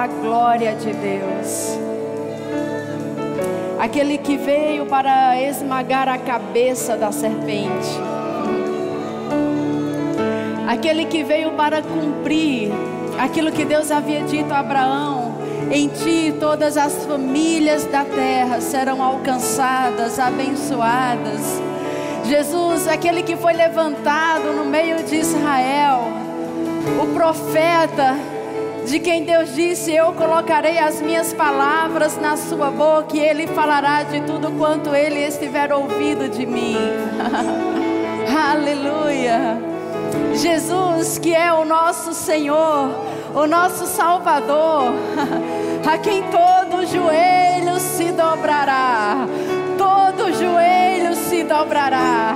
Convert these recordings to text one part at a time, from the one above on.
da glória de Deus. Aquele que veio para esmagar a cabeça da serpente. Aquele que veio para cumprir aquilo que Deus havia dito a Abraão: em ti todas as famílias da terra serão alcançadas, abençoadas. Jesus, aquele que foi levantado no meio de Israel, o profeta, de quem Deus disse: Eu colocarei as minhas palavras na sua boca e ele falará de tudo quanto ele estiver ouvido de mim. Aleluia. Jesus, que é o nosso Senhor, o nosso Salvador, a quem todo joelho se dobrará, todo joelho se dobrará,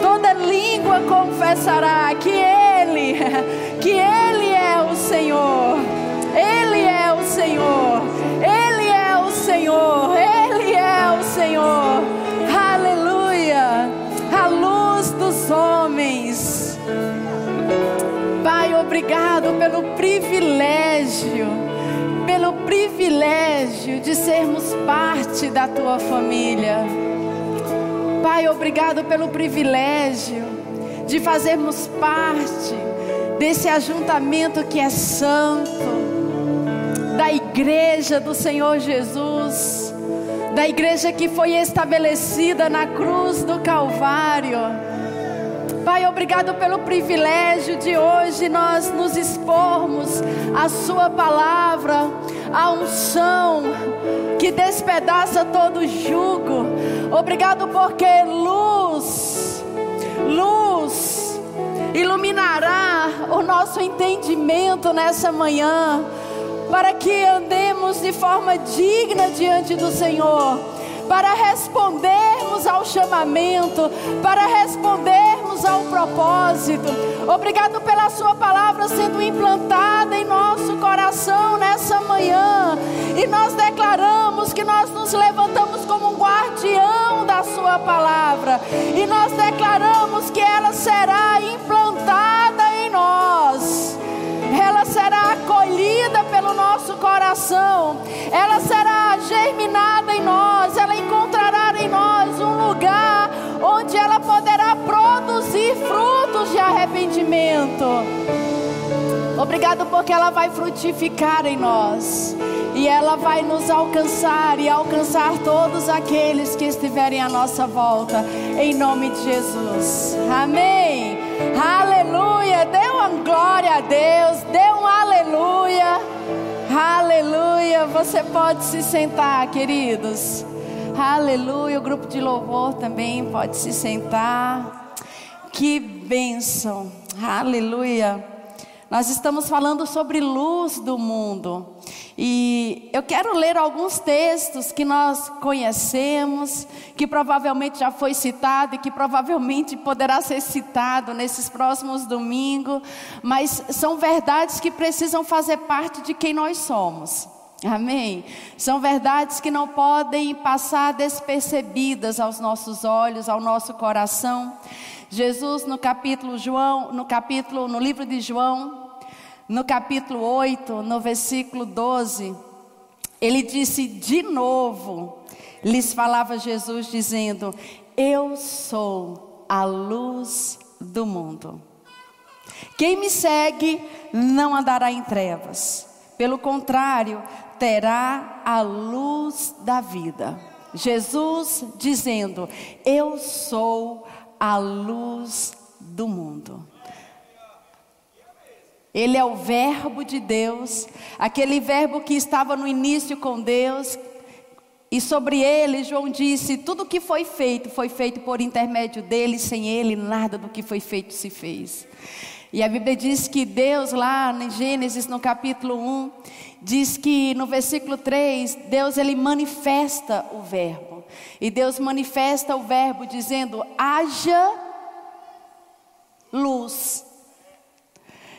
toda língua confessará que Ele, que Ele é o Senhor, Ele é o Senhor, Ele é o Senhor, Ele é o Senhor, aleluia, a luz dos homens. Pai, obrigado pelo privilégio, pelo privilégio de sermos parte da tua família. Pai, obrigado pelo privilégio de fazermos parte desse ajuntamento que é santo, da igreja do Senhor Jesus, da igreja que foi estabelecida na cruz do Calvário. Pai, obrigado pelo privilégio de hoje nós nos expormos à Sua palavra, a unção que despedaça todo jugo. Obrigado porque luz, luz, iluminará o nosso entendimento nessa manhã, para que andemos de forma digna diante do Senhor, para respondermos ao chamamento, para respondermos ao propósito. Obrigado pela Sua palavra sendo implantada em nosso coração nessa manhã, e nós declaramos que nós nos levantamos como um guardião da Sua palavra, e nós declaramos que ela será implantada em nós ela será acolhida pelo nosso coração, ela será germinada em nós, ela encontrará em nós um lugar onde ela poderá produzir frutos de arrependimento. Obrigado porque ela vai frutificar em nós e ela vai nos alcançar e alcançar todos aqueles que estiverem à nossa volta, em nome de Jesus. Amém. Aleluia. Dê uma glória a Deus, dê um aleluia. Aleluia. Você pode se sentar, queridos. Aleluia. O grupo de louvor também pode se sentar. Que bênção. Aleluia. Nós estamos falando sobre luz do mundo. E eu quero ler alguns textos que nós conhecemos, que provavelmente já foi citado e que provavelmente poderá ser citado nesses próximos domingos, mas são verdades que precisam fazer parte de quem nós somos. Amém? São verdades que não podem passar despercebidas aos nossos olhos, ao nosso coração. Jesus no capítulo João, no capítulo no livro de João, no capítulo 8, no versículo 12, ele disse de novo, lhes falava Jesus dizendo: Eu sou a luz do mundo. Quem me segue não andará em trevas, pelo contrário, terá a luz da vida. Jesus dizendo: Eu sou a luz do mundo. Ele é o Verbo de Deus, aquele Verbo que estava no início com Deus, e sobre ele, João disse: tudo que foi feito, foi feito por intermédio dele, sem ele, nada do que foi feito se fez. E a Bíblia diz que Deus, lá em Gênesis, no capítulo 1, diz que no versículo 3, Deus ele manifesta o Verbo. E Deus manifesta o Verbo dizendo: haja luz.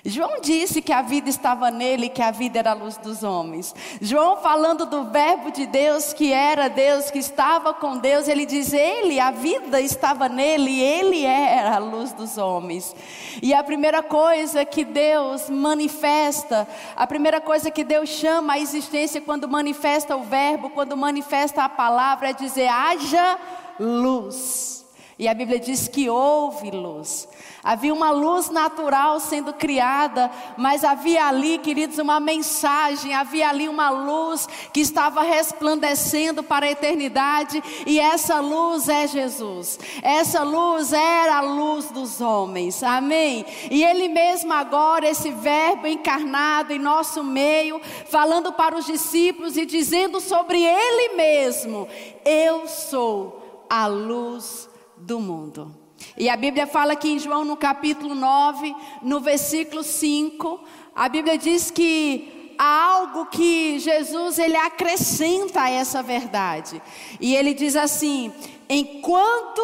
João disse que a vida estava nele, que a vida era a luz dos homens. João falando do verbo de Deus, que era Deus, que estava com Deus, ele diz: Ele, a vida estava nele, ele era a luz dos homens. E a primeira coisa que Deus manifesta, a primeira coisa que Deus chama a existência quando manifesta o verbo, quando manifesta a palavra, é dizer: haja luz. E a Bíblia diz que houve luz. Havia uma luz natural sendo criada, mas havia ali, queridos, uma mensagem, havia ali uma luz que estava resplandecendo para a eternidade, e essa luz é Jesus. Essa luz era a luz dos homens. Amém. E ele mesmo agora esse verbo encarnado em nosso meio, falando para os discípulos e dizendo sobre ele mesmo: Eu sou a luz do mundo. E a Bíblia fala que em João no capítulo 9, no versículo 5, a Bíblia diz que há algo que Jesus ele acrescenta a essa verdade. E ele diz assim: "Enquanto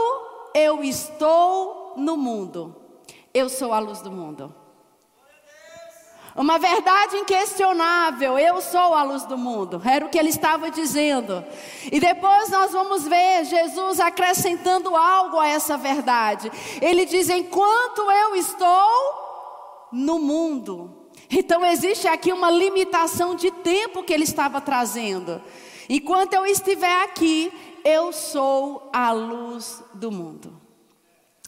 eu estou no mundo, eu sou a luz do mundo." Uma verdade inquestionável, eu sou a luz do mundo, era o que ele estava dizendo. E depois nós vamos ver Jesus acrescentando algo a essa verdade. Ele diz: enquanto eu estou no mundo. Então existe aqui uma limitação de tempo que ele estava trazendo. Enquanto eu estiver aqui, eu sou a luz do mundo.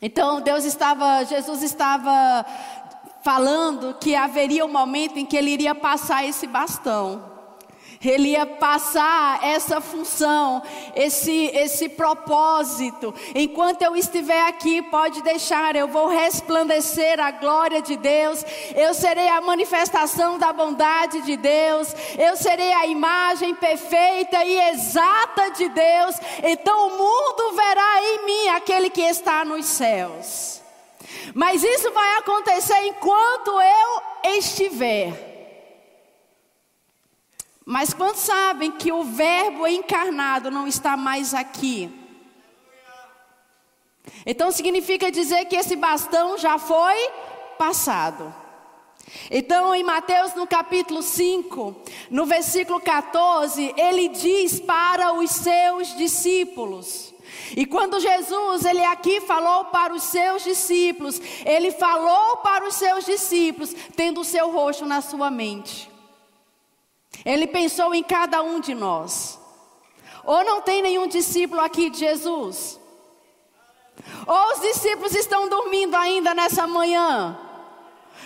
Então Deus estava, Jesus estava falando que haveria um momento em que ele iria passar esse bastão. Ele ia passar essa função, esse, esse propósito. Enquanto eu estiver aqui, pode deixar, eu vou resplandecer a glória de Deus, eu serei a manifestação da bondade de Deus, eu serei a imagem perfeita e exata de Deus. Então o mundo verá em mim aquele que está nos céus. Mas isso vai acontecer enquanto eu estiver. Mas quantos sabem que o Verbo encarnado não está mais aqui? Então significa dizer que esse bastão já foi passado. Então, em Mateus no capítulo 5, no versículo 14, ele diz para os seus discípulos: e quando Jesus, ele aqui falou para os seus discípulos, ele falou para os seus discípulos, tendo o seu rosto na sua mente. Ele pensou em cada um de nós. Ou não tem nenhum discípulo aqui de Jesus? Ou os discípulos estão dormindo ainda nessa manhã?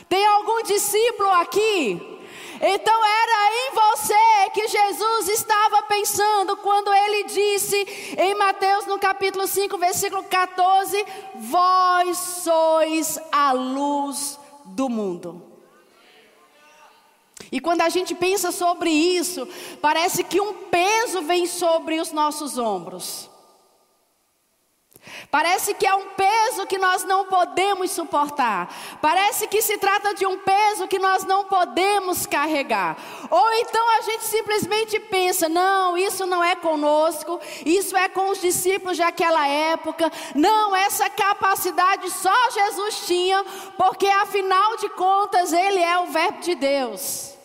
Tem algum discípulo aqui então era em você que Jesus estava pensando quando ele disse em Mateus no capítulo 5, versículo 14: Vós sois a luz do mundo. E quando a gente pensa sobre isso, parece que um peso vem sobre os nossos ombros. Parece que é um peso que nós não podemos suportar. Parece que se trata de um peso que nós não podemos carregar. Ou então a gente simplesmente pensa: não, isso não é conosco, isso é com os discípulos daquela época. Não, essa capacidade só Jesus tinha, porque afinal de contas ele é o Verbo de Deus.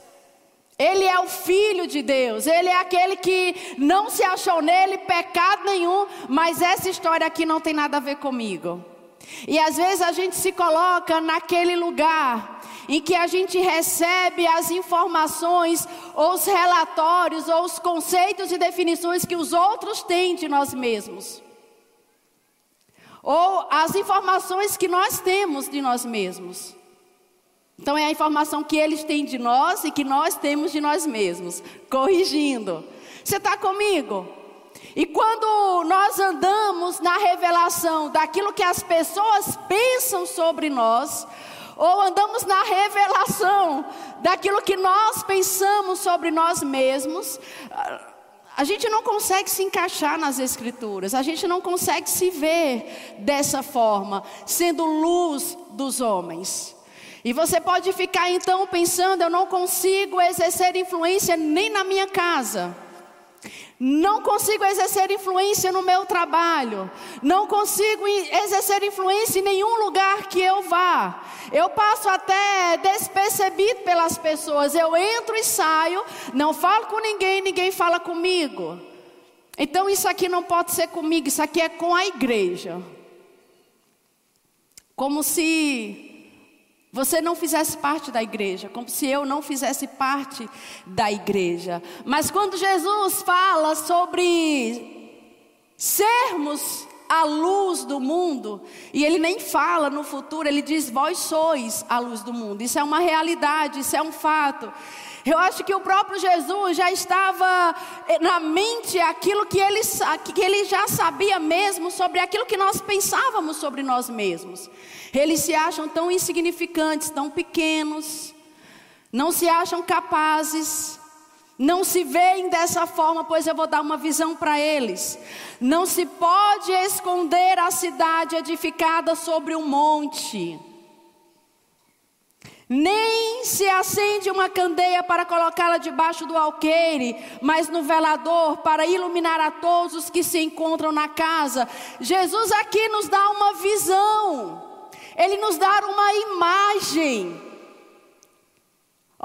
Ele é o Filho de Deus, ele é aquele que não se achou nele pecado nenhum, mas essa história aqui não tem nada a ver comigo. E às vezes a gente se coloca naquele lugar em que a gente recebe as informações, ou os relatórios, ou os conceitos e definições que os outros têm de nós mesmos, ou as informações que nós temos de nós mesmos. Então é a informação que eles têm de nós e que nós temos de nós mesmos, corrigindo. Você está comigo? E quando nós andamos na revelação daquilo que as pessoas pensam sobre nós, ou andamos na revelação daquilo que nós pensamos sobre nós mesmos, a gente não consegue se encaixar nas Escrituras, a gente não consegue se ver dessa forma, sendo luz dos homens. E você pode ficar então pensando: eu não consigo exercer influência nem na minha casa. Não consigo exercer influência no meu trabalho. Não consigo exercer influência em nenhum lugar que eu vá. Eu passo até despercebido pelas pessoas. Eu entro e saio, não falo com ninguém, ninguém fala comigo. Então isso aqui não pode ser comigo, isso aqui é com a igreja. Como se você não fizesse parte da igreja, como se eu não fizesse parte da igreja. Mas quando Jesus fala sobre sermos a luz do mundo, e ele nem fala no futuro, ele diz: Vós sois a luz do mundo. Isso é uma realidade, isso é um fato. Eu acho que o próprio Jesus já estava eh, na mente aquilo que ele, que ele já sabia mesmo sobre aquilo que nós pensávamos sobre nós mesmos. Eles se acham tão insignificantes, tão pequenos, não se acham capazes, não se veem dessa forma, pois eu vou dar uma visão para eles. Não se pode esconder a cidade edificada sobre um monte. Nem se acende uma candeia para colocá-la debaixo do alqueire, mas no velador para iluminar a todos os que se encontram na casa. Jesus aqui nos dá uma visão. Ele nos dá uma imagem.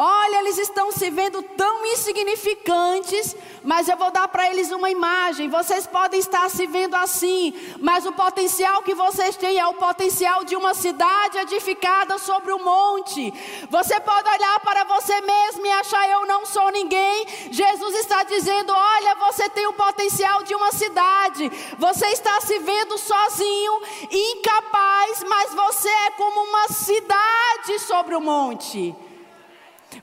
Olha, eles estão se vendo tão insignificantes, mas eu vou dar para eles uma imagem. Vocês podem estar se vendo assim, mas o potencial que vocês têm é o potencial de uma cidade edificada sobre um monte. Você pode olhar para você mesmo e achar eu não sou ninguém. Jesus está dizendo: olha, você tem o potencial de uma cidade. Você está se vendo sozinho, incapaz, mas você é como uma cidade sobre o monte.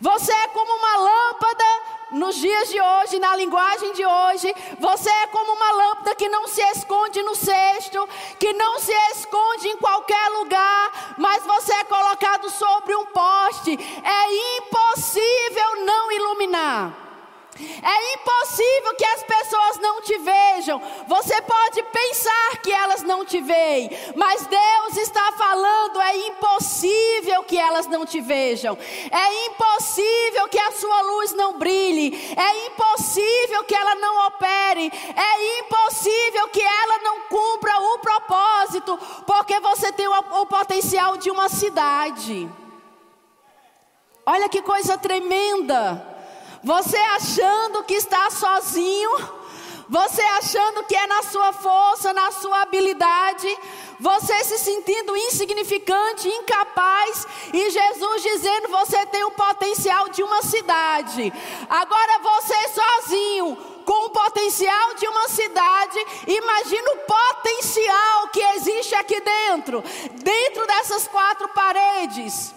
Você é como uma lâmpada nos dias de hoje, na linguagem de hoje. Você é como uma lâmpada que não se esconde no cesto, que não se esconde em qualquer lugar, mas você é colocado sobre um poste. É impossível não iluminar. É impossível que as pessoas não te vejam. Você pode pensar que elas não te veem, mas Deus está falando: é impossível que elas não te vejam. É impossível que a sua luz não brilhe. É impossível que ela não opere. É impossível que ela não cumpra o propósito, porque você tem o, potencial de uma cidade. Olha que coisa tremenda. Você achando que está sozinho, você achando que é na sua força, na sua habilidade, você se sentindo insignificante, incapaz, e Jesus dizendo: você tem o potencial de uma cidade. Agora você sozinho, com o potencial de uma cidade, imagina o potencial que existe aqui dentro, dentro dessas quatro paredes.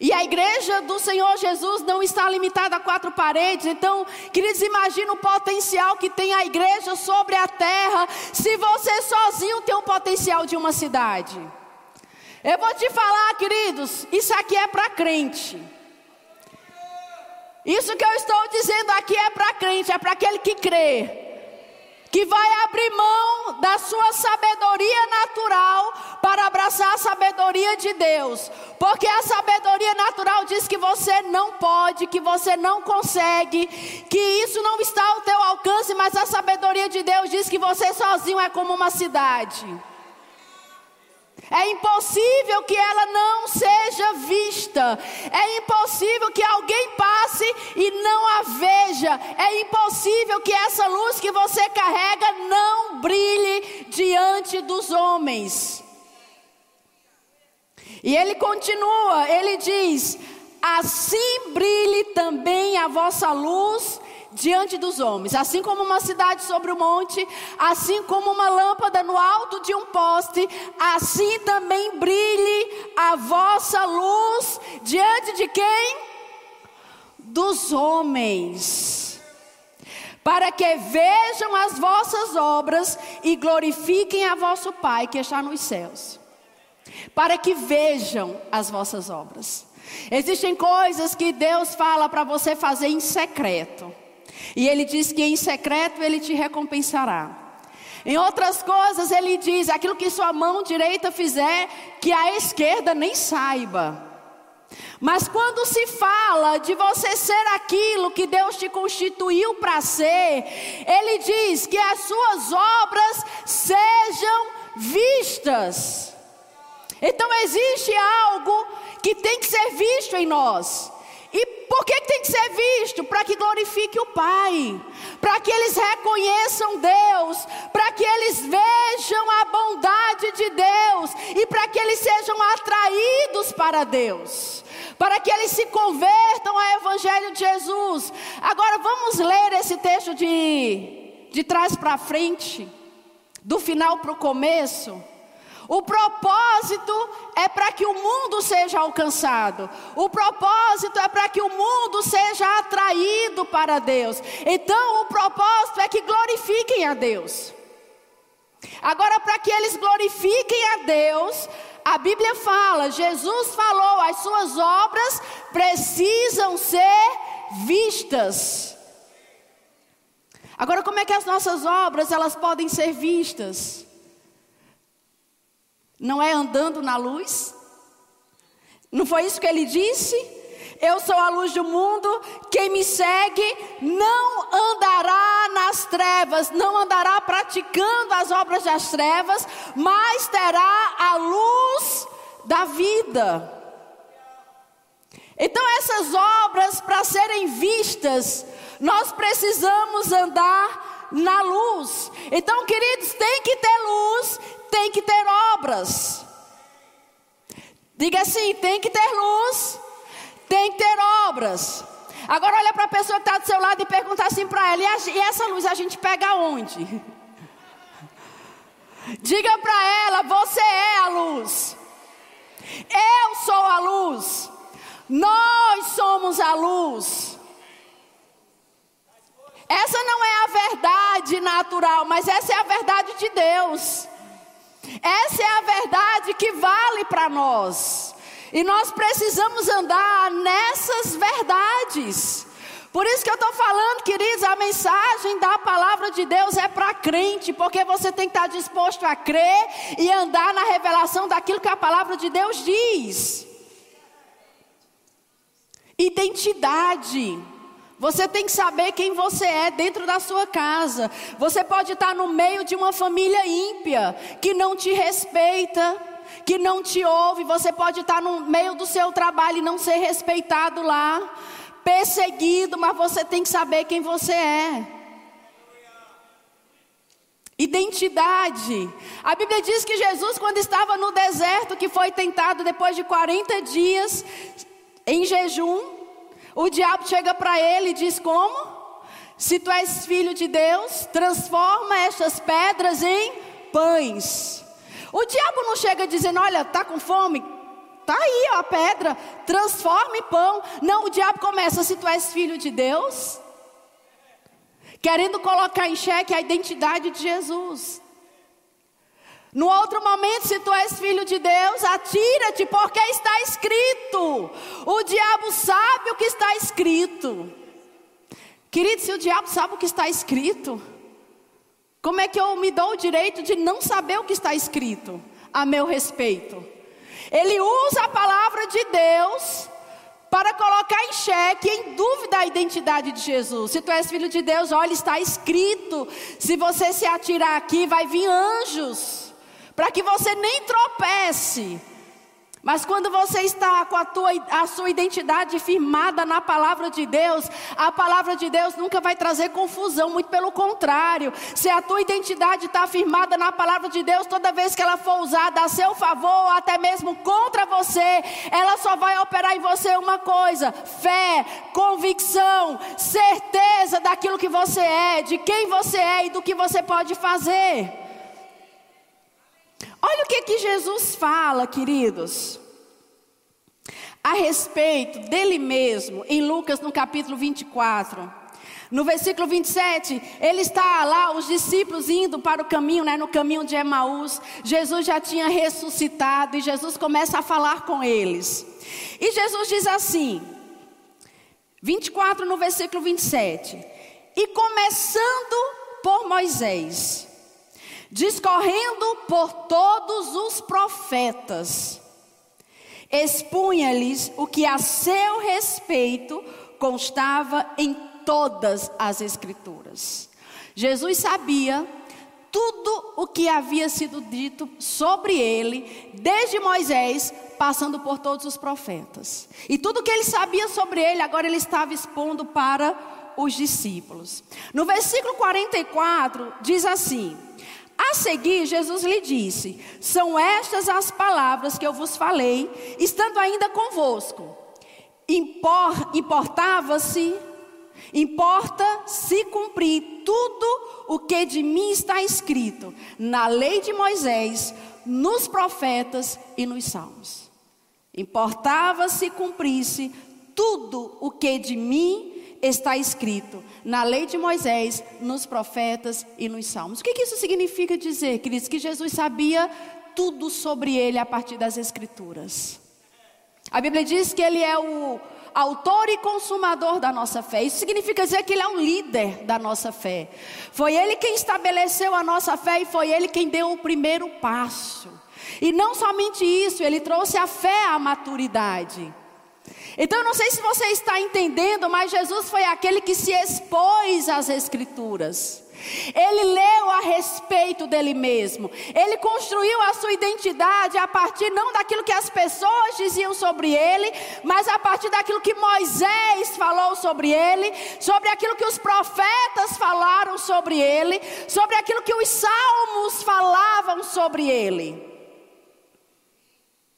E a igreja do Senhor Jesus não está limitada a quatro paredes. Então, queridos, imagina o potencial que tem a igreja sobre a terra. Se você sozinho tem o potencial de uma cidade. Eu vou te falar, queridos, isso aqui é para crente. Isso que eu estou dizendo aqui é para crente, é para aquele que crê que vai abrir mão da sua sabedoria natural para abraçar a sabedoria de Deus. Porque a sabedoria natural diz que você não pode, que você não consegue, que isso não está ao teu alcance, mas a sabedoria de Deus diz que você sozinho é como uma cidade. É impossível que ela não seja vista. É impossível que alguém passe e não a veja. É impossível que essa luz que você carrega não brilhe diante dos homens. E ele continua, ele diz: Assim brilhe também a vossa luz diante dos homens, assim como uma cidade sobre o monte, assim como uma lâmpada no alto de um poste, assim também brilhe a vossa luz diante de quem? Dos homens. Para que vejam as vossas obras e glorifiquem a vosso Pai que está nos céus. Para que vejam as vossas obras. Existem coisas que Deus fala para você fazer em secreto. E ele diz que em secreto ele te recompensará. Em outras coisas, ele diz: aquilo que sua mão direita fizer, que a esquerda nem saiba. Mas quando se fala de você ser aquilo que Deus te constituiu para ser, Ele diz que as suas obras sejam vistas. Então existe algo que tem que ser visto em nós. E por que tem que ser visto? Para que glorifique o Pai, para que eles reconheçam Deus, para que eles vejam a bondade de Deus e para que eles sejam atraídos para Deus, para que eles se convertam ao Evangelho de Jesus. Agora vamos ler esse texto de, de trás para frente, do final para o começo. O propósito é para que o mundo seja alcançado. O propósito é para que o mundo seja atraído para Deus. Então, o propósito é que glorifiquem a Deus. Agora, para que eles glorifiquem a Deus, a Bíblia fala, Jesus falou, as suas obras precisam ser vistas. Agora, como é que as nossas obras elas podem ser vistas? Não é andando na luz? Não foi isso que ele disse? Eu sou a luz do mundo, quem me segue não andará nas trevas, não andará praticando as obras das trevas, mas terá a luz da vida. Então, essas obras, para serem vistas, nós precisamos andar na luz. Então, queridos, tem que ter luz, tem que ter obras. Diga assim: tem que ter luz, tem que ter obras. Agora olha para a pessoa que está do seu lado e pergunta assim para ela: e, essa luz a gente pega onde? Diga para ela: você é a luz. Eu sou a luz. Nós somos a luz. Essa não é a verdade natural, mas essa é a verdade de Deus. Essa é a verdade que vale para nós. E nós precisamos andar nessas verdades. Por isso que eu estou falando, queridos, a mensagem da palavra de Deus é para crente, porque você tem que estar disposto a crer e andar na revelação daquilo que a palavra de Deus diz. Identidade. Você tem que saber quem você é dentro da sua casa. Você pode estar no meio de uma família ímpia que não te respeita, que não te ouve. Você pode estar no meio do seu trabalho e não ser respeitado lá, perseguido, mas você tem que saber quem você é. Identidade. A Bíblia diz que Jesus, quando estava no deserto, que foi tentado depois de 40 dias em jejum, o diabo chega para ele e diz: Como? Se tu és filho de Deus, transforma estas pedras em pães. O diabo não chega dizendo: Olha, tá com fome? Tá aí ó, a pedra, transforma em pão. Não, o diabo começa: Se tu és filho de Deus, querendo colocar em xeque a identidade de Jesus. No outro momento, se tu és filho de Deus, atira-te, porque está escrito. O diabo sabe o que está escrito. Querido, se o diabo sabe o que está escrito, como é que eu me dou o direito de não saber o que está escrito a meu respeito? Ele usa a palavra de Deus para colocar em xeque, em dúvida a identidade de Jesus. Se tu és filho de Deus, olha, está escrito. Se você se atirar aqui, vai vir anjos para que você nem tropece. Mas quando você está com a, tua, a sua identidade firmada na palavra de Deus, a palavra de Deus nunca vai trazer confusão, muito pelo contrário. Se a tua identidade está firmada na palavra de Deus, toda vez que ela for usada a seu favor, ou até mesmo contra você, ela só vai operar em você uma coisa: fé, convicção, certeza daquilo que você é, de quem você é e do que você pode fazer. Olha o que que Jesus fala, queridos, a respeito dele mesmo, em Lucas no capítulo 24. No versículo 27, ele está lá, os discípulos indo para o caminho, né, no caminho de Emaús. Jesus já tinha ressuscitado e Jesus começa a falar com eles. E Jesus diz assim, 24 no versículo 27. E começando por Moisés, discorrendo por todos os profetas. expunha-lhes o que a seu respeito constava em todas as Escrituras. Jesus sabia tudo o que havia sido dito sobre ele, desde Moisés, passando por todos os profetas. E tudo que ele sabia sobre ele, agora ele estava expondo para os discípulos. No versículo 44, diz assim: A seguir, Jesus lhe disse: São estas as palavras que eu vos falei, estando ainda convosco. Impor, importava-se Importa se cumprir tudo o que de mim está escrito na lei de Moisés, nos profetas e nos salmos. Importava se cumprisse tudo o que de mim está escrito na lei de Moisés, nos profetas e nos salmos. O que, que isso significa dizer, queridos? Que Jesus sabia tudo sobre ele a partir das escrituras. A Bíblia diz que ele é o autor e consumador da nossa fé. Isso significa dizer que Ele é um líder da nossa fé. Foi Ele quem estabeleceu a nossa fé e foi Ele quem deu o primeiro passo. E não somente isso, Ele trouxe a fé à maturidade. Então eu não sei se você está entendendo, mas Jesus foi aquele que se expôs às Escrituras. Ele leu a respeito dele mesmo. Ele construiu a sua identidade a partir não daquilo que as pessoas diziam sobre ele, mas a partir daquilo que Moisés falou sobre ele, sobre aquilo que os profetas falaram sobre ele, sobre aquilo que os salmos falavam sobre ele.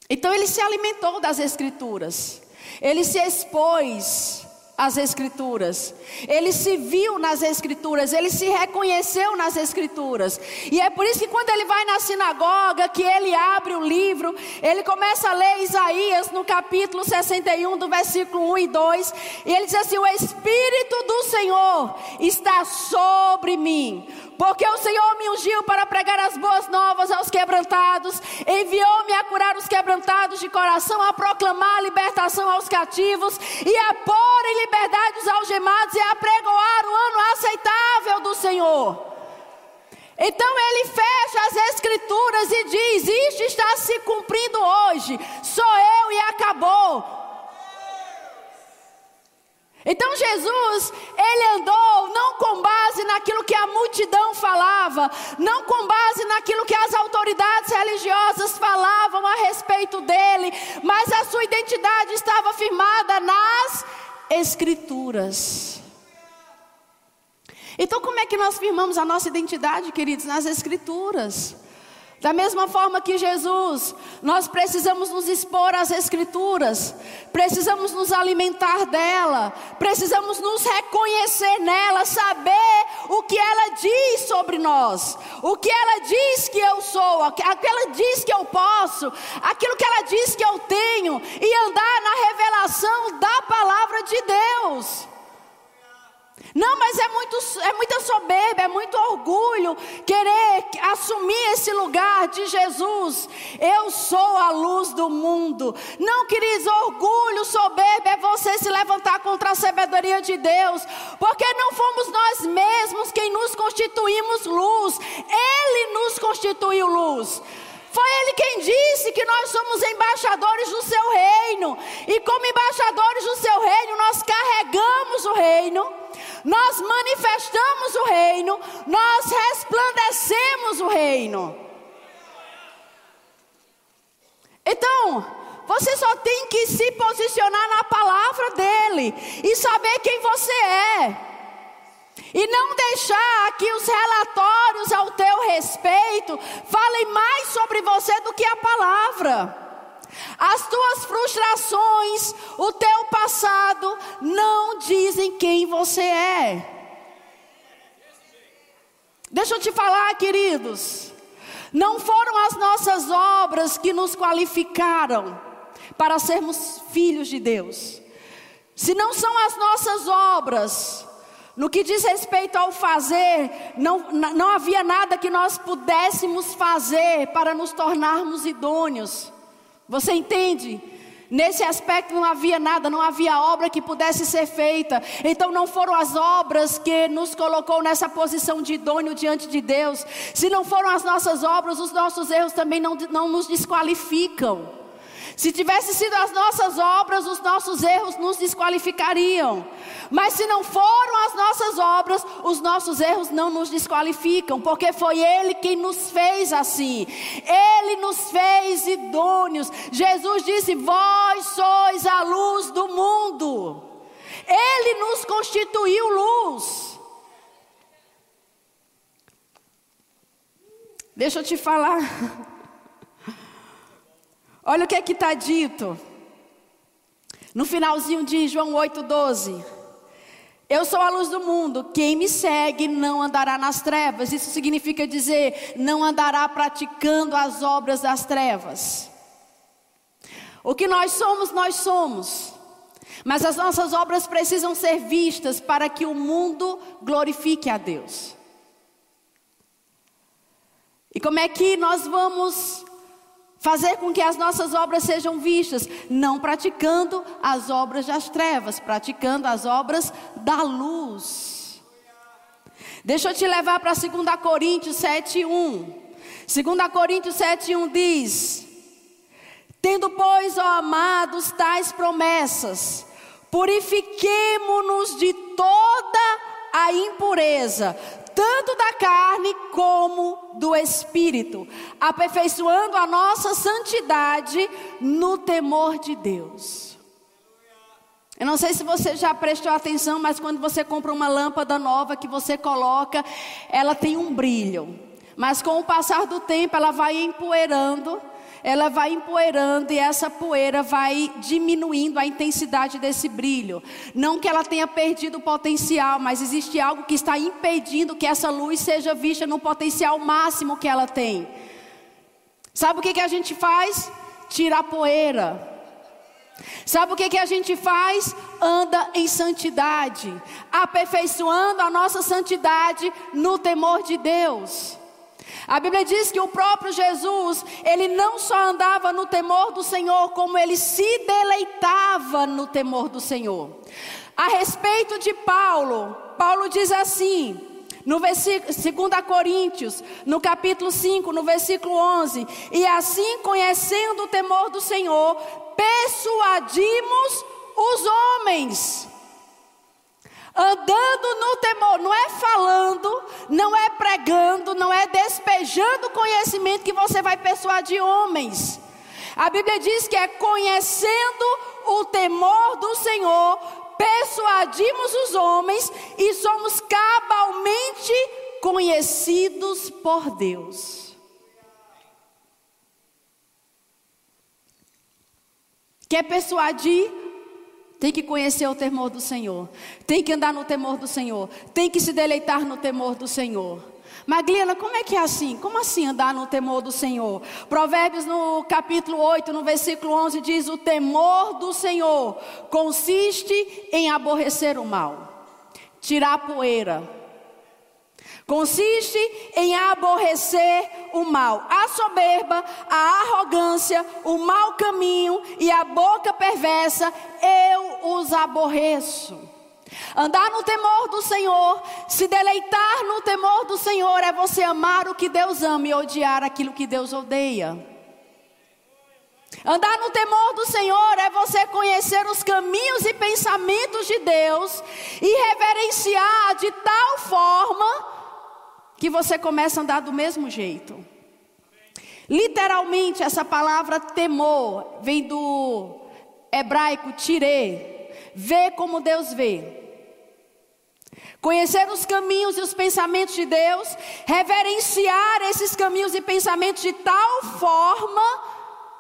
Então ele se alimentou das escrituras. Ele se expôs as Escrituras, ele se viu nas Escrituras, ele se reconheceu nas Escrituras, e é por isso que quando ele vai na sinagoga, que ele abre o livro, ele começa a ler Isaías no capítulo 61, do versículo 1 e 2, e ele diz assim: O Espírito do Senhor está sobre mim porque o Senhor me ungiu para pregar as boas novas aos quebrantados, enviou-me a curar os quebrantados de coração, a proclamar a libertação aos cativos e a pôr em liberdade os algemados e a pregoar o ano aceitável do Senhor. Então ele fecha as escrituras e diz: Isto está se cumprindo hoje, sou eu e acabou. Então Jesus, ele andou não com base naquilo que a multidão falava, não com base naquilo que as autoridades religiosas falavam a respeito dele, mas a sua identidade estava firmada nas Escrituras. Então, como é que nós firmamos a nossa identidade, queridos? Nas Escrituras. Da mesma forma que Jesus, nós precisamos nos expor às Escrituras, precisamos nos alimentar dela, precisamos nos reconhecer nela, saber o que ela diz sobre nós, o que ela diz que eu sou, o que ela diz que eu posso, aquilo que ela diz que eu tenho, e andar na revelação da palavra de Deus. Não, mas é, muito, é muita soberba, é muito orgulho querer assumir esse lugar de Jesus. Eu sou a luz do mundo. Não, queridos, orgulho, soberba é você se levantar contra a sabedoria de Deus, porque não fomos nós mesmos quem nos constituímos luz, Ele nos constituiu luz. Foi Ele quem disse que nós somos embaixadores do Seu reino, e como embaixadores do Seu reino, nós carregamos o reino nós manifestamos o reino, nós resplandecemos o reino. Então, você só tem que se posicionar na palavra dele e saber quem você é. E não deixar que os relatórios ao teu respeito falem mais sobre você do que a palavra. As tuas frustrações, o teu passado, não dizem quem você é. Deixa eu te falar, queridos. Não foram as nossas obras que nos qualificaram para sermos filhos de Deus. Se não são as nossas obras, no que diz respeito ao fazer, não, não havia nada que nós pudéssemos fazer para nos tornarmos idôneos. Você entende? Nesse aspecto não havia nada, não havia obra que pudesse ser feita. Então não foram as obras que nos colocou nessa posição de idôneo diante de Deus. Se não foram as nossas obras, os nossos erros também não, não nos desqualificam. Se tivesse sido as nossas obras, os nossos erros nos desqualificariam. Mas se não foram as nossas obras, os nossos erros não nos desqualificam, porque foi Ele quem nos fez assim. Ele nos fez idôneos. Jesus disse: Vós sois a luz do mundo. Ele nos constituiu luz. Deixa eu te falar. Olha o que é que está dito. No finalzinho de João 8,12. Eu sou a luz do mundo. Quem me segue não andará nas trevas. Isso significa dizer, não andará praticando as obras das trevas. O que nós somos, nós somos. Mas as nossas obras precisam ser vistas para que o mundo glorifique a Deus. E como é que nós vamos Fazer com que as nossas obras sejam vistas, não praticando as obras das trevas, praticando as obras da luz. Deixa eu te levar para 2 Coríntios 7:1. 2 Coríntios 7:1 diz: Tendo, pois, ó amados, tais promessas, purifiquemo-nos de toda a impureza, tanto da carne como do espírito, aperfeiçoando a nossa santidade no temor de Deus. Eu não sei se você já prestou atenção, mas quando você compra uma lâmpada nova que você coloca, ela tem um brilho. Mas com o passar do tempo, ela vai empoeirando ela vai empoeirando e essa poeira vai diminuindo a intensidade desse brilho. Não que ela tenha perdido o potencial, mas existe algo que está impedindo que essa luz seja vista no potencial máximo que ela tem. Sabe o que, que a gente faz? Tira a poeira. Sabe o que, que a gente faz? Anda em santidade, aperfeiçoando a nossa santidade no temor de Deus. A Bíblia diz que o próprio Jesus, ele não só andava no temor do Senhor, como ele se deleitava no temor do Senhor. A respeito de Paulo, Paulo diz assim, no versículo 2 Coríntios, no capítulo 5, no versículo 11: E assim, conhecendo o temor do Senhor, persuadimos os homens. Andando no temor, não é falando, não é pregando, não é despejando conhecimento que você vai persuadir homens. A Bíblia diz que é conhecendo o temor do Senhor, persuadimos os homens e somos cabalmente conhecidos por Deus. Quer persuadir? Tem que conhecer o temor do Senhor. Tem que andar no temor do Senhor. Tem que se deleitar no temor do Senhor. Magliana, como é que é assim? Como assim andar no temor do Senhor? Provérbios no capítulo 8, no versículo 11 diz: "O temor do Senhor consiste em aborrecer o mal, tirar a poeira, Consiste em aborrecer o mal, a soberba, a arrogância, o mau caminho e a boca perversa, eu os aborreço. Andar no temor do Senhor, se deleitar no temor do Senhor, é você amar o que Deus ama e odiar aquilo que Deus odeia. Andar no temor do Senhor é você conhecer os caminhos e pensamentos de Deus e reverenciar de tal forma que você começa a andar do mesmo jeito. Literalmente, essa palavra temor vem do hebraico tirê, ver como Deus vê. Conhecer os caminhos e os pensamentos de Deus, reverenciar esses caminhos e pensamentos de tal forma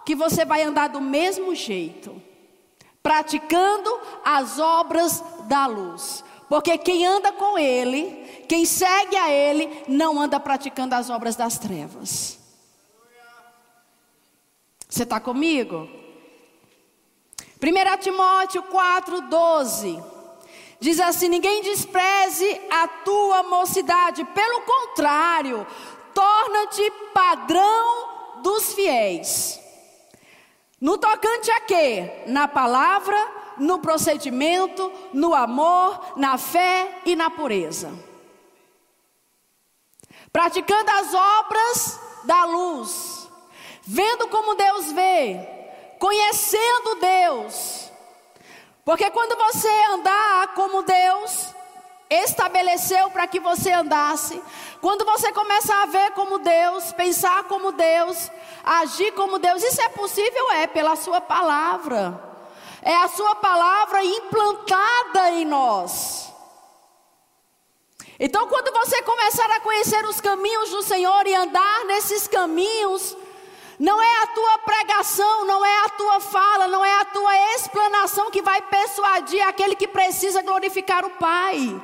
que você vai andar do mesmo jeito, praticando as obras da luz. Porque quem anda com Ele, quem segue a Ele, não anda praticando as obras das trevas. Você está comigo? 1 Timóteo 4,12 diz assim: Ninguém despreze a tua mocidade, pelo contrário, torna-te padrão dos fiéis. No tocante a quê? Na palavra, no procedimento, no amor, na fé e na pureza. Praticando as obras da luz, vendo como Deus vê, conhecendo Deus. Porque quando você andar como Deus estabeleceu para que você andasse, quando você começar a ver como Deus, pensar como Deus, agir como Deus, isso é possível? É pela Sua palavra. É a Sua palavra implantada em nós. Então, quando você começar a conhecer os caminhos do Senhor e andar nesses caminhos, não é a tua pregação, não é a tua fala, não é a tua explanação que vai persuadir aquele que precisa glorificar o Pai.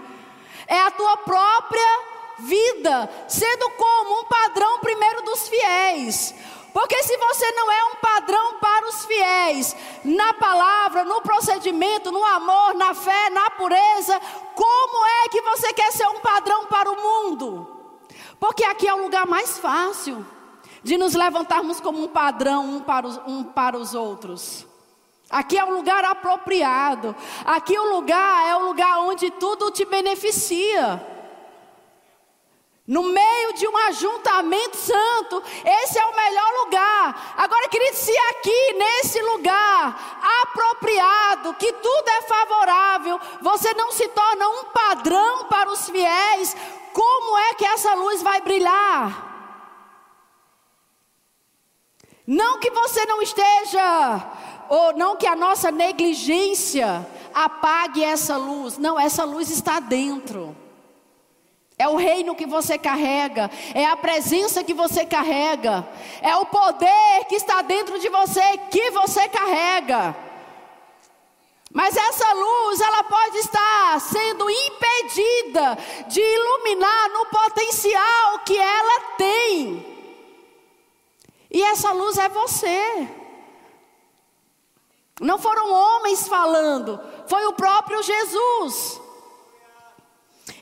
É a tua própria vida, sendo como um padrão primeiro dos fiéis. Porque se você não é um padrão para os fiéis, na palavra, no procedimento, no amor, na fé, na pureza, como é que você quer ser um padrão para o mundo? Porque aqui é o lugar mais fácil de nos levantarmos como um padrão um para os, um para os outros. Aqui é um lugar apropriado. Aqui o lugar é o lugar onde tudo te beneficia. No meio de um ajuntamento santo, esse é o melhor lugar. Agora, querido, se aqui nesse lugar apropriado, que tudo é favorável, você não se torna um padrão para os fiéis, como é que essa luz vai brilhar? Não que você não esteja, ou não que a nossa negligência apague essa luz. Não, essa luz está dentro. É o reino que você carrega, é a presença que você carrega, é o poder que está dentro de você que você carrega. Mas essa luz, ela pode estar sendo impedida de iluminar no potencial que ela tem. E essa luz é você. Não foram homens falando, foi o próprio Jesus.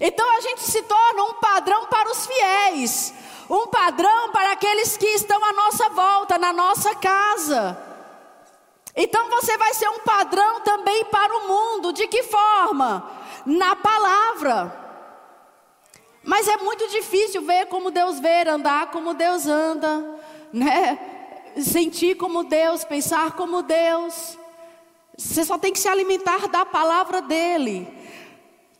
Então a gente se torna um padrão para os fiéis, um padrão para aqueles que estão à nossa volta, na nossa casa. Então você vai ser um padrão também para o mundo, de que forma? Na palavra. Mas é muito difícil ver como Deus vê, andar como Deus anda né? Sentir como Deus, pensar como Deus. Você só tem que se alimentar da palavra dele.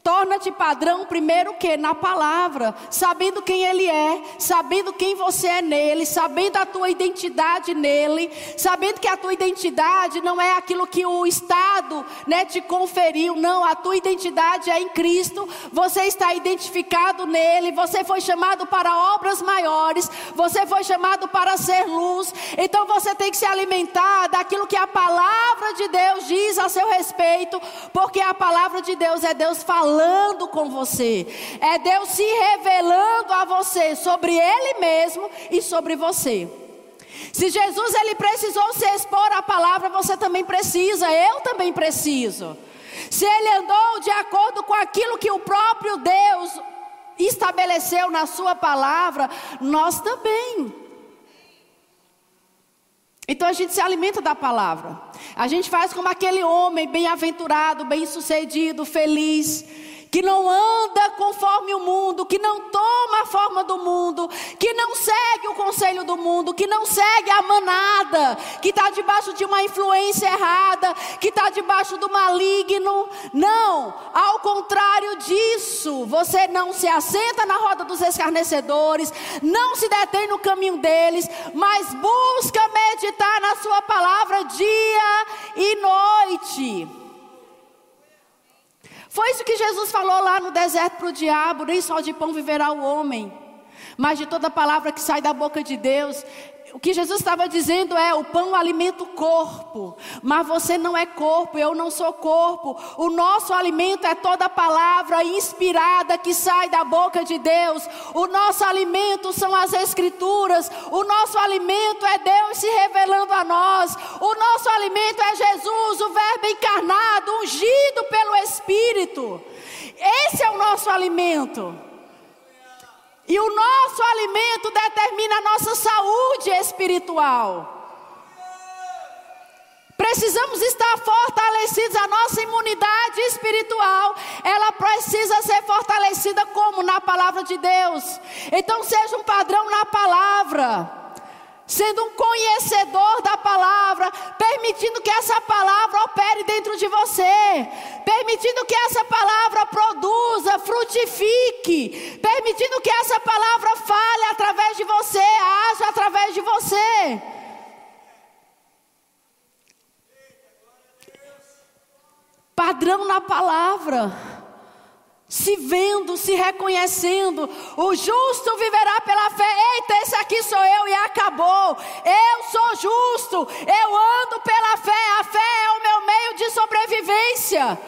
Torna-te padrão primeiro que na palavra, sabendo quem ele é, sabendo quem você é nele, sabendo a tua identidade nele, sabendo que a tua identidade não é aquilo que o Estado, né, te conferiu, não, a tua identidade é em Cristo. Você está identificado nele, você foi chamado para obras maiores, você foi chamado para ser luz. Então você tem que se alimentar daquilo que a palavra de Deus diz a seu respeito, porque a palavra de Deus é Deus falando falando com você, é Deus se revelando a você sobre Ele mesmo e sobre você. Se Jesus ele precisou se expor à palavra, você também precisa, eu também preciso. Se ele andou de acordo com aquilo que o próprio Deus estabeleceu na sua palavra, nós também. Então a gente se alimenta da palavra. A gente faz como aquele homem bem-aventurado, bem-sucedido, feliz que não anda conforme o mundo, que não toma a forma do mundo, que não segue o conselho do mundo, que não segue a manada, que está debaixo de uma influência errada, que está debaixo do maligno. Não, ao contrário disso, você não se assenta na roda dos escarnecedores, não se detém no caminho deles, mas busca meditar na Sua palavra dia e noite. Foi isso que Jesus falou lá no deserto para o diabo: nem só de pão viverá o homem, mas de toda palavra que sai da boca de Deus. O que Jesus estava dizendo é: o pão alimenta o corpo, mas você não é corpo, eu não sou corpo. O nosso alimento é toda palavra inspirada que sai da boca de Deus. O nosso alimento são as Escrituras. O nosso alimento é Deus se revelando a nós. O nosso alimento é Jesus, o Verbo encarnado, ungido pelo Espírito. Esse é o nosso alimento. E o nosso alimento determina a nossa saúde espiritual. Precisamos estar fortalecidos, a nossa imunidade espiritual, ela precisa ser fortalecida como? Na palavra de Deus. Então seja um padrão na palavra sendo um conhecedor da palavra, dentro de você, permitindo que essa palavra produza, frutifique, permitindo que essa palavra fale através de você, haja através de você. Padrão na palavra se vendo, se reconhecendo. O justo viverá pela fé. Eita, esse aqui sou eu e acabou. Eu sou justo, eu ando pela fé. A fé é o meu meio de sobrevivência.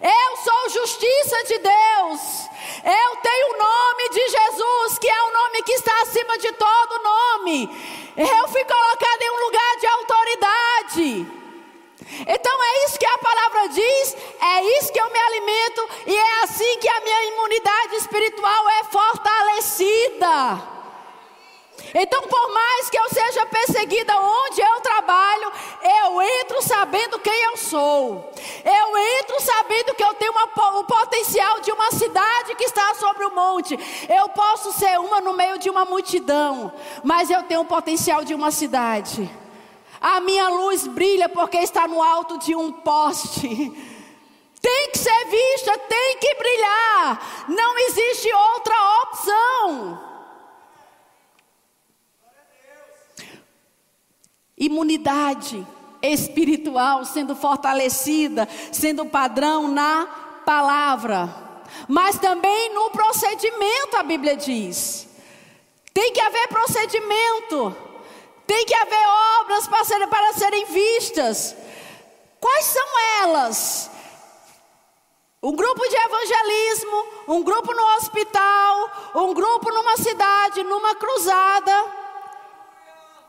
Eu sou justiça de Deus. Eu tenho o nome de Jesus, que é o nome que está acima de todo nome. Eu fui colocado em um lugar de autoridade. Então é isso que a palavra diz, é isso que eu me alimento e é assim que a minha imunidade espiritual é fortalecida. Então, por mais que eu seja perseguida onde eu trabalho, eu entro sabendo quem eu sou. Eu entro sabendo que eu tenho uma, o potencial de uma cidade que está sobre o monte. Eu posso ser uma no meio de uma multidão, mas eu tenho o potencial de uma cidade. A minha luz brilha porque está no alto de um poste. Tem que ser vista, tem que brilhar. Não existe outra opção. Imunidade espiritual sendo fortalecida, sendo padrão na palavra, mas também no procedimento, a Bíblia diz. Tem que haver procedimento. Tem que haver obras para serem, para serem vistas. Quais são elas? Um grupo de evangelismo, um grupo no hospital, um grupo numa cidade, numa cruzada.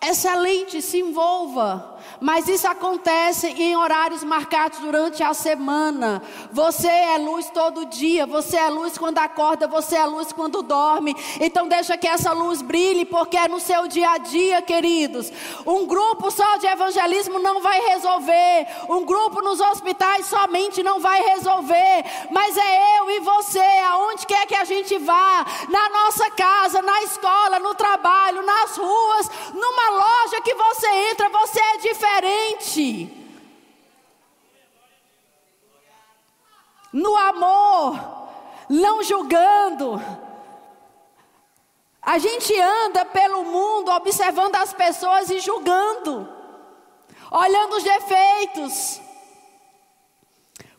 Excelente, se envolva. Mas isso acontece em horários marcados durante a semana. Você é luz todo dia, você é luz quando acorda, você é luz quando dorme. Então deixa que essa luz brilhe, porque é no seu dia a dia, queridos. Um grupo só de evangelismo não vai resolver. Um grupo nos hospitais somente não vai resolver. Mas é eu e você, aonde quer que a gente vá, na nossa casa, na escola, no trabalho, nas ruas, numa loja que você entra, você é diferente. No amor, não julgando. A gente anda pelo mundo observando as pessoas e julgando, olhando os defeitos,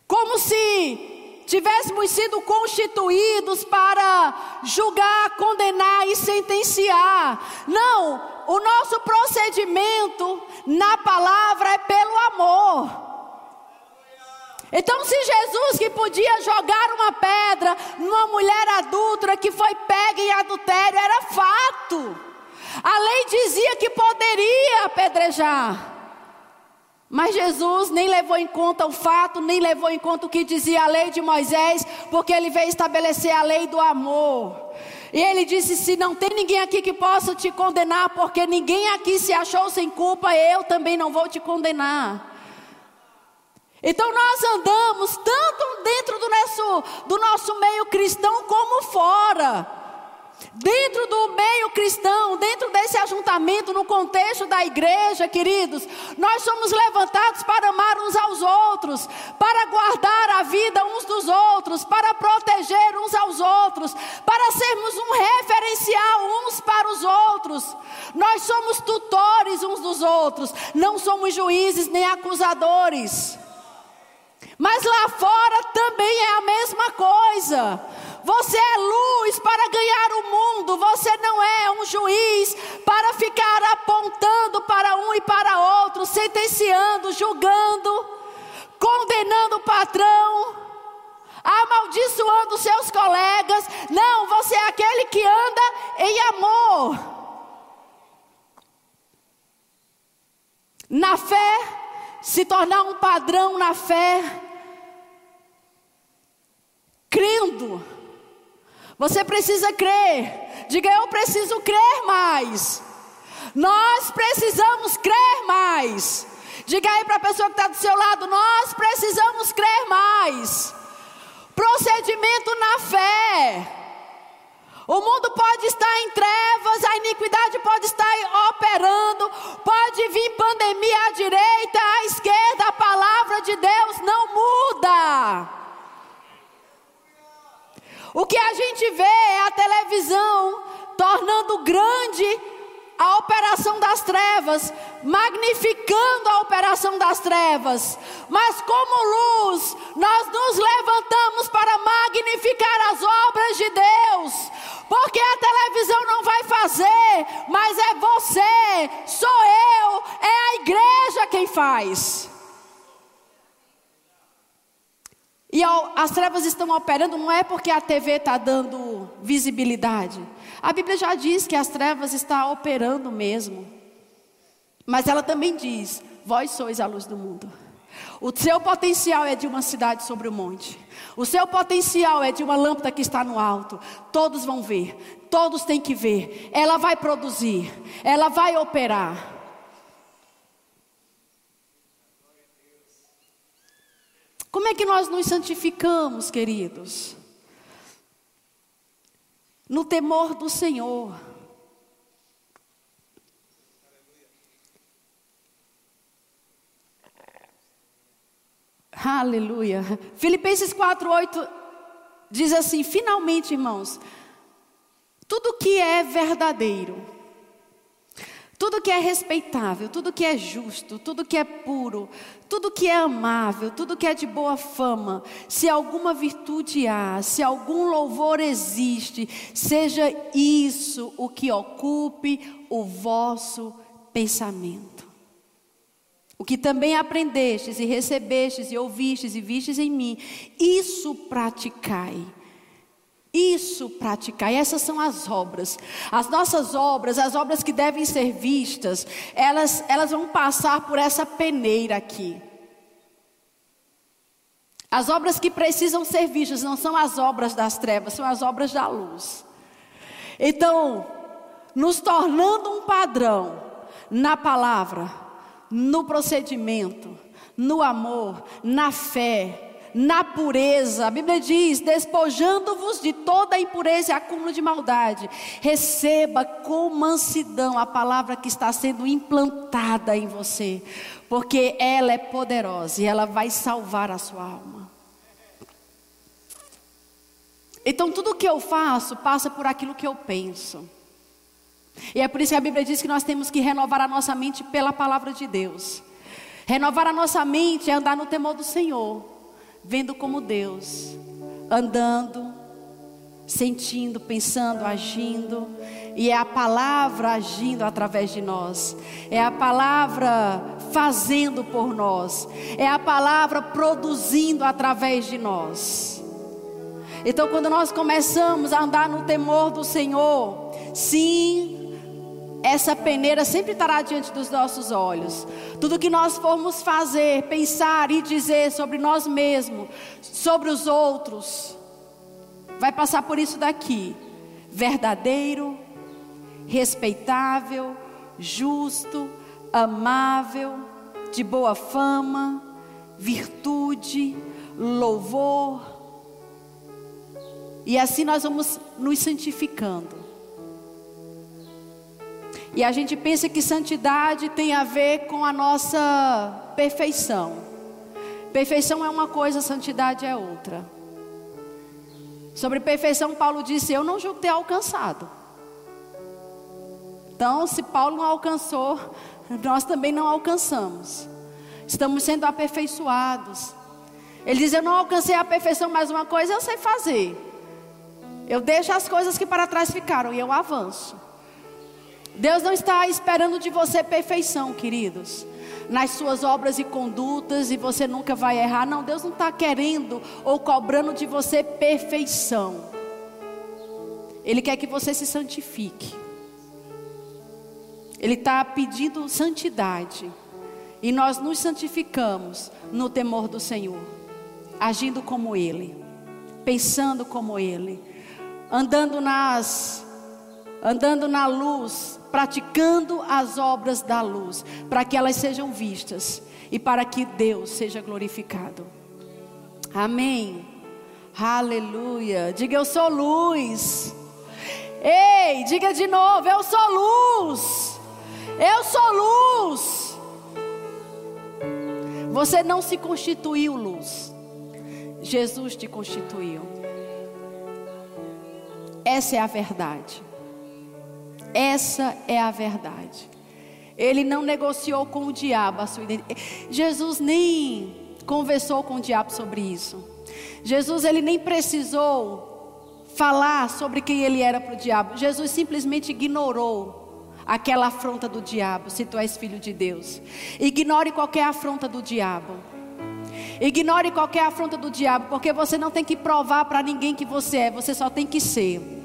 como se tivéssemos sido constituídos para julgar, condenar e sentenciar. Não, o nosso procedimento na palavra é pelo amor. Então, se Jesus que podia jogar uma pedra numa mulher adulta que foi pega em adultério, era fato. A lei dizia que poderia apedrejar. Mas Jesus nem levou em conta o fato, nem levou em conta o que dizia a lei de Moisés, porque ele veio estabelecer a lei do amor. E ele disse: Se não tem ninguém aqui que possa te condenar, porque ninguém aqui se achou sem culpa, eu também não vou te condenar. Então nós andamos tanto dentro do nosso, do nosso meio cristão como fora. Dentro do meio cristão, dentro desse ajuntamento, no contexto da igreja, queridos, nós somos levantados para amar uns aos outros, para guardar a vida uns dos outros, para proteger uns aos outros, para sermos um referencial uns para os outros. Nós somos tutores uns dos outros, não somos juízes nem acusadores. Mas lá fora também é a mesma coisa. Você é luz para ganhar o mundo. Você não é um juiz para ficar apontando para um e para outro, sentenciando, julgando, condenando o patrão, amaldiçoando seus colegas. Não, você é aquele que anda em amor. Na fé, se tornar um padrão na fé, crendo você precisa crer. Diga, eu preciso crer mais. Nós precisamos crer mais. Diga aí para a pessoa que está do seu lado: nós precisamos crer mais. Procedimento na fé. O mundo pode estar em trevas, a iniquidade pode estar operando, pode vir pandemia à direita, à esquerda, a palavra de Deus O que a gente vê é a televisão tornando grande a operação das trevas, magnificando a operação das trevas. Mas como luz, nós nos levantamos para magnificar as obras de Deus. Porque a televisão não vai fazer, mas é você, sou eu, é a igreja quem faz. E as trevas estão operando não é porque a TV está dando visibilidade. A Bíblia já diz que as trevas estão operando mesmo. Mas ela também diz: Vós sois a luz do mundo. O seu potencial é de uma cidade sobre o monte. O seu potencial é de uma lâmpada que está no alto. Todos vão ver, todos têm que ver. Ela vai produzir, ela vai operar. Como é que nós nos santificamos, queridos? No temor do Senhor. Aleluia. Filipenses 4:8 diz assim: finalmente, irmãos, tudo que é verdadeiro, tudo que é respeitável, tudo que é justo, tudo que é puro, tudo que é amável, tudo que é de boa fama, se alguma virtude há, se algum louvor existe, seja isso o que ocupe o vosso pensamento. O que também aprendestes e recebestes e ouvistes e vistes em mim, isso praticai isso praticar, e essas são as obras. As nossas obras, as obras que devem ser vistas, elas, elas vão passar por essa peneira aqui. As obras que precisam ser vistas não são as obras das trevas, são as obras da luz. Então, nos tornando um padrão na palavra, no procedimento, no amor, na fé, na pureza. A Bíblia diz: despojando-vos de toda a impureza e acúmulo de maldade, receba com mansidão a palavra que está sendo implantada em você, porque ela é poderosa e ela vai salvar a sua alma. Então, tudo que eu faço passa por aquilo que eu penso. E é por isso que a Bíblia diz que nós temos que renovar a nossa mente pela palavra de Deus. Renovar a nossa mente é andar no temor do Senhor vendo como Deus, andando, sentindo, pensando, agindo, e é a palavra agindo através de nós, é a palavra fazendo por nós, é a palavra produzindo através de nós. Então, quando nós começamos a andar no temor do Senhor, sim, essa peneira sempre estará diante dos nossos olhos. Tudo que nós formos fazer, pensar e dizer sobre nós mesmos, sobre os outros, vai passar por isso daqui: verdadeiro, respeitável, justo, amável, de boa fama, virtude, louvor. E assim nós vamos nos santificando. E a gente pensa que santidade tem a ver com a nossa perfeição. Perfeição é uma coisa, santidade é outra. Sobre perfeição, Paulo disse: Eu não julgo ter alcançado. Então, se Paulo não alcançou, nós também não alcançamos. Estamos sendo aperfeiçoados. Ele diz: Eu não alcancei a perfeição, mas uma coisa eu sei fazer. Eu deixo as coisas que para trás ficaram e eu avanço. Deus não está esperando de você perfeição, queridos, nas suas obras e condutas, e você nunca vai errar. Não, Deus não está querendo ou cobrando de você perfeição. Ele quer que você se santifique. Ele está pedindo santidade. E nós nos santificamos no temor do Senhor, agindo como Ele, pensando como Ele, andando nas, andando na luz, praticando as obras da luz, para que elas sejam vistas e para que Deus seja glorificado. Amém. Aleluia. Diga eu sou luz. Ei, diga de novo, eu sou luz. Eu sou luz. Você não se constituiu luz. Jesus te constituiu. Essa é a verdade. Essa é a verdade. Ele não negociou com o diabo a sua identidade. Jesus nem conversou com o diabo sobre isso. Jesus ele nem precisou falar sobre quem ele era para o diabo. Jesus simplesmente ignorou aquela afronta do diabo, se tu és filho de Deus. Ignore qualquer afronta do diabo. Ignore qualquer afronta do diabo, porque você não tem que provar para ninguém que você é, você só tem que ser.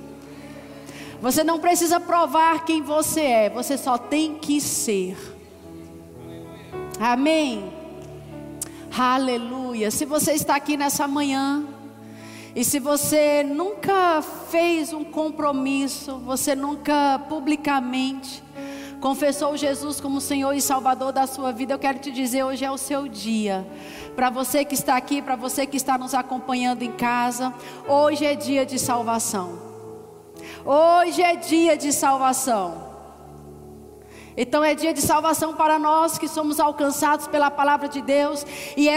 Você não precisa provar quem você é, você só tem que ser. Amém. Aleluia. Se você está aqui nessa manhã, e se você nunca fez um compromisso, você nunca publicamente confessou Jesus como Senhor e Salvador da sua vida, eu quero te dizer: hoje é o seu dia. Para você que está aqui, para você que está nos acompanhando em casa, hoje é dia de salvação. Hoje é dia de salvação. Então é dia de salvação para nós que somos alcançados pela palavra de Deus, e é